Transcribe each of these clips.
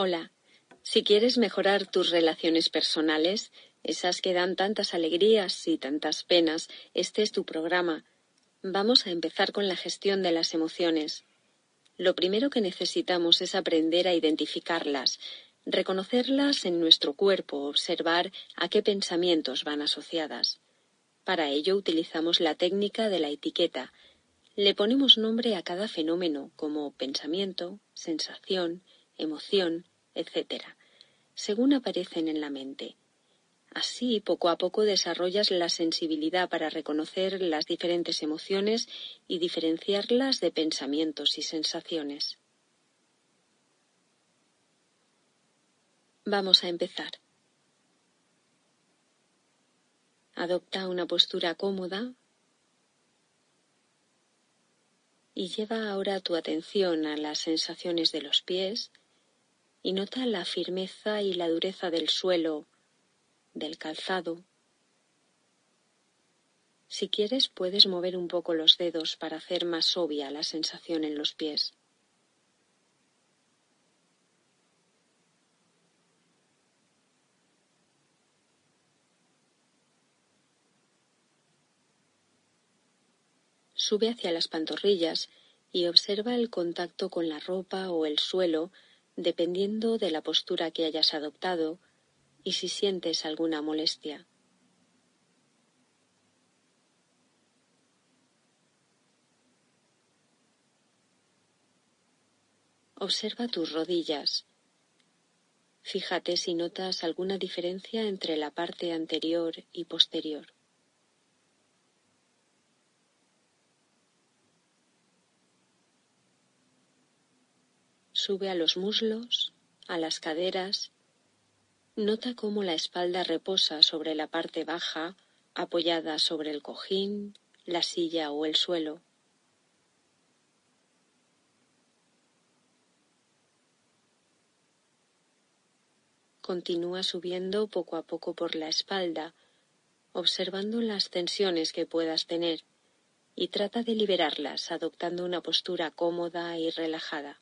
Hola. Si quieres mejorar tus relaciones personales, esas que dan tantas alegrías y tantas penas, este es tu programa. Vamos a empezar con la gestión de las emociones. Lo primero que necesitamos es aprender a identificarlas, reconocerlas en nuestro cuerpo, observar a qué pensamientos van asociadas. Para ello utilizamos la técnica de la etiqueta. Le ponemos nombre a cada fenómeno como pensamiento, sensación, emoción, etc., según aparecen en la mente. Así, poco a poco desarrollas la sensibilidad para reconocer las diferentes emociones y diferenciarlas de pensamientos y sensaciones. Vamos a empezar. Adopta una postura cómoda y lleva ahora tu atención a las sensaciones de los pies y nota la firmeza y la dureza del suelo del calzado. Si quieres puedes mover un poco los dedos para hacer más obvia la sensación en los pies. Sube hacia las pantorrillas y observa el contacto con la ropa o el suelo dependiendo de la postura que hayas adoptado y si sientes alguna molestia. Observa tus rodillas. Fíjate si notas alguna diferencia entre la parte anterior y posterior. Sube a los muslos, a las caderas Nota cómo la espalda reposa sobre la parte baja, apoyada sobre el cojín, la silla o el suelo. Continúa subiendo poco a poco por la espalda, observando las tensiones que puedas tener y trata de liberarlas adoptando una postura cómoda y relajada.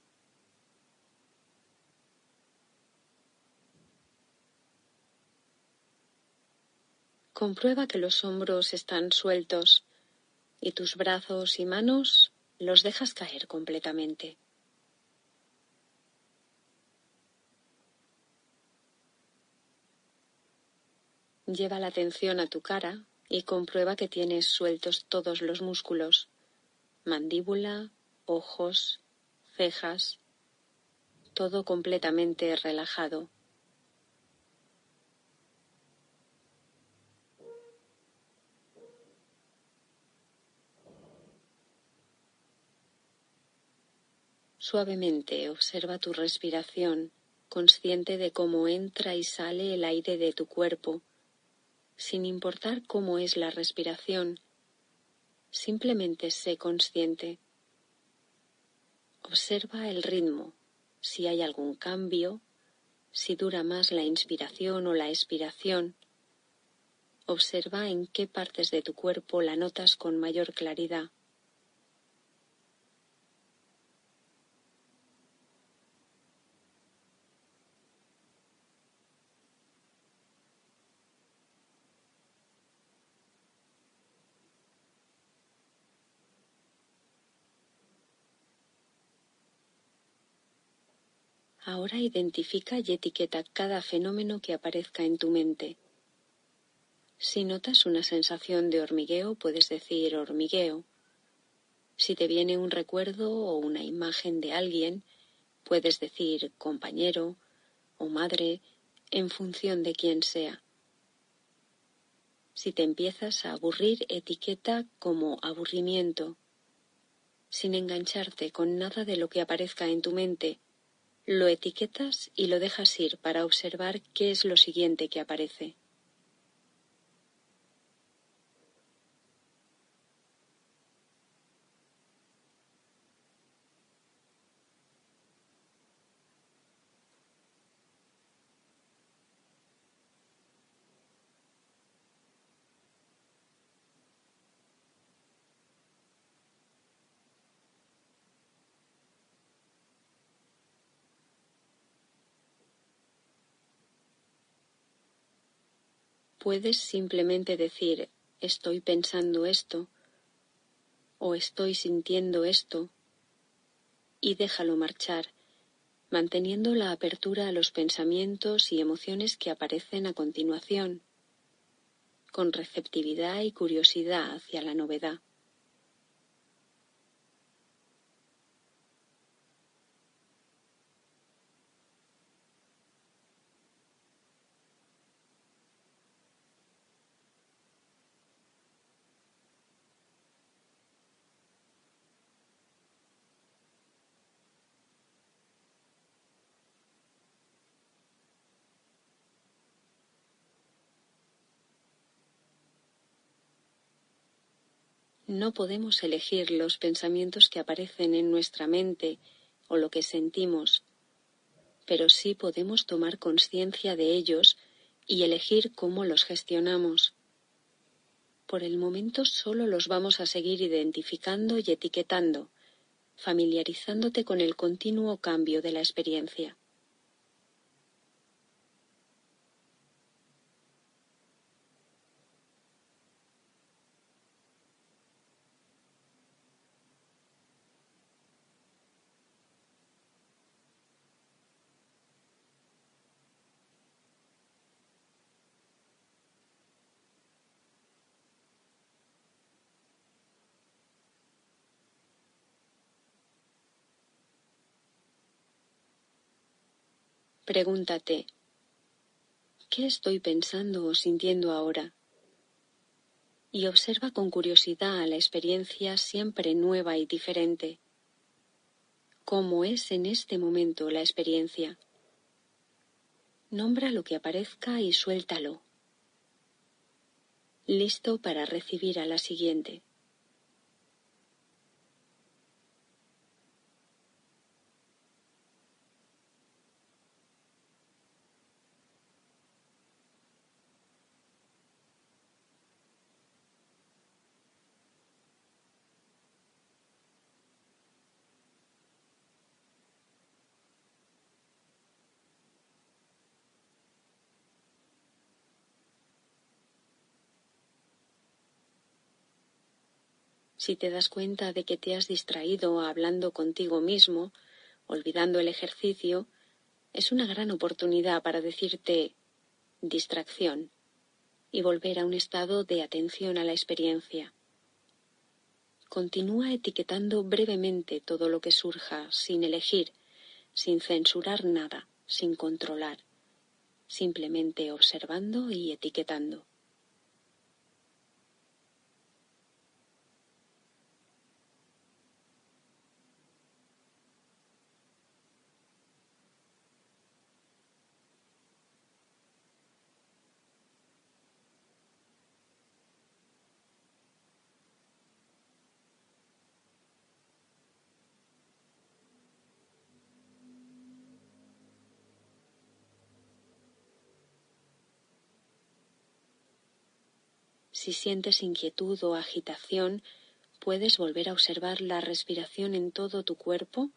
Comprueba que los hombros están sueltos y tus brazos y manos los dejas caer completamente. Lleva la atención a tu cara y comprueba que tienes sueltos todos los músculos, mandíbula, ojos, cejas, todo completamente relajado. Suavemente observa tu respiración, consciente de cómo entra y sale el aire de tu cuerpo, sin importar cómo es la respiración. Simplemente sé consciente. Observa el ritmo, si hay algún cambio, si dura más la inspiración o la expiración. Observa en qué partes de tu cuerpo la notas con mayor claridad. Ahora identifica y etiqueta cada fenómeno que aparezca en tu mente. Si notas una sensación de hormigueo, puedes decir hormigueo. Si te viene un recuerdo o una imagen de alguien, puedes decir compañero o madre en función de quién sea. Si te empiezas a aburrir, etiqueta como aburrimiento, sin engancharte con nada de lo que aparezca en tu mente Lo etiquetas y lo dejas ir para observar qué es lo siguiente que aparece. Puedes simplemente decir estoy pensando esto o estoy sintiendo esto y déjalo marchar, manteniendo la apertura a los pensamientos y emociones que aparecen a continuación, con receptividad y curiosidad hacia la novedad. No podemos elegir los pensamientos que aparecen en nuestra mente o lo que sentimos, pero sí podemos tomar conciencia de ellos y elegir cómo los gestionamos. Por el momento solo los vamos a seguir identificando y etiquetando, familiarizándote con el continuo cambio de la experiencia. Pregúntate, ¿qué estoy pensando o sintiendo ahora? Y observa con curiosidad la experiencia siempre nueva y diferente. ¿Cómo es en este momento la experiencia? Nombra lo que aparezca y suéltalo. Listo para recibir a la siguiente. Si te das cuenta de que te has distraído hablando contigo mismo, olvidando el ejercicio, es una gran oportunidad para decirte distracción y volver a un estado de atención a la experiencia. Continúa etiquetando brevemente todo lo que surja, sin elegir, sin censurar nada, sin controlar, simplemente observando y etiquetando. Si sientes inquietud o agitación, puedes volver a observar la respiración en todo tu cuerpo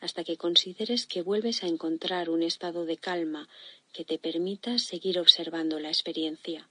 hasta que consideres que vuelves a encontrar un estado de calma que te permita seguir observando la experiencia.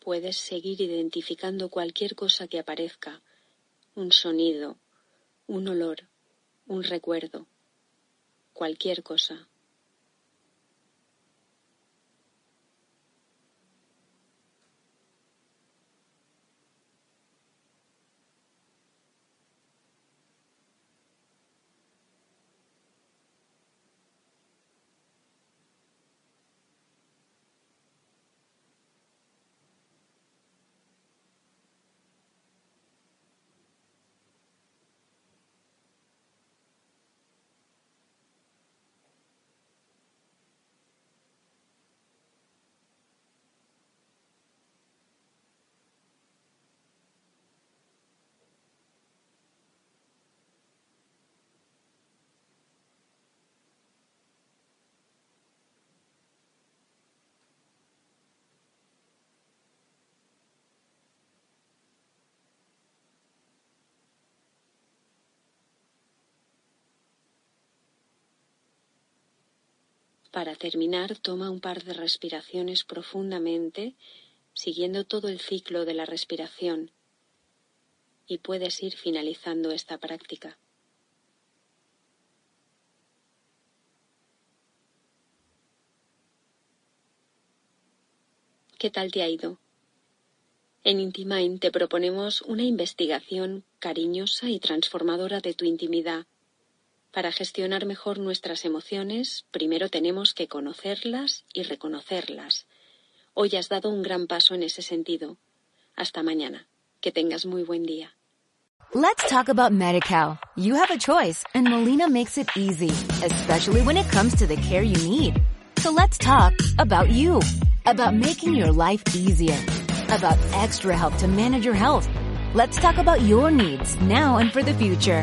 Puedes seguir identificando cualquier cosa que aparezca, un sonido, un olor, un recuerdo, cualquier cosa. Para terminar, toma un par de respiraciones profundamente, siguiendo todo el ciclo de la respiración, y puedes ir finalizando esta práctica. ¿Qué tal te ha ido? En Intimain te proponemos una investigación cariñosa y transformadora de tu intimidad para gestionar mejor nuestras emociones, primero tenemos que conocerlas y reconocerlas. Hoy has dado un gran paso en ese sentido. Hasta mañana. Que tengas muy buen día. Let's talk about MediCal. You have a choice and Molina makes it easy, especially when it comes to the care you need. So let's talk about you, about making your life easier, about extra help to manage your health. Let's talk about your needs now and for the future.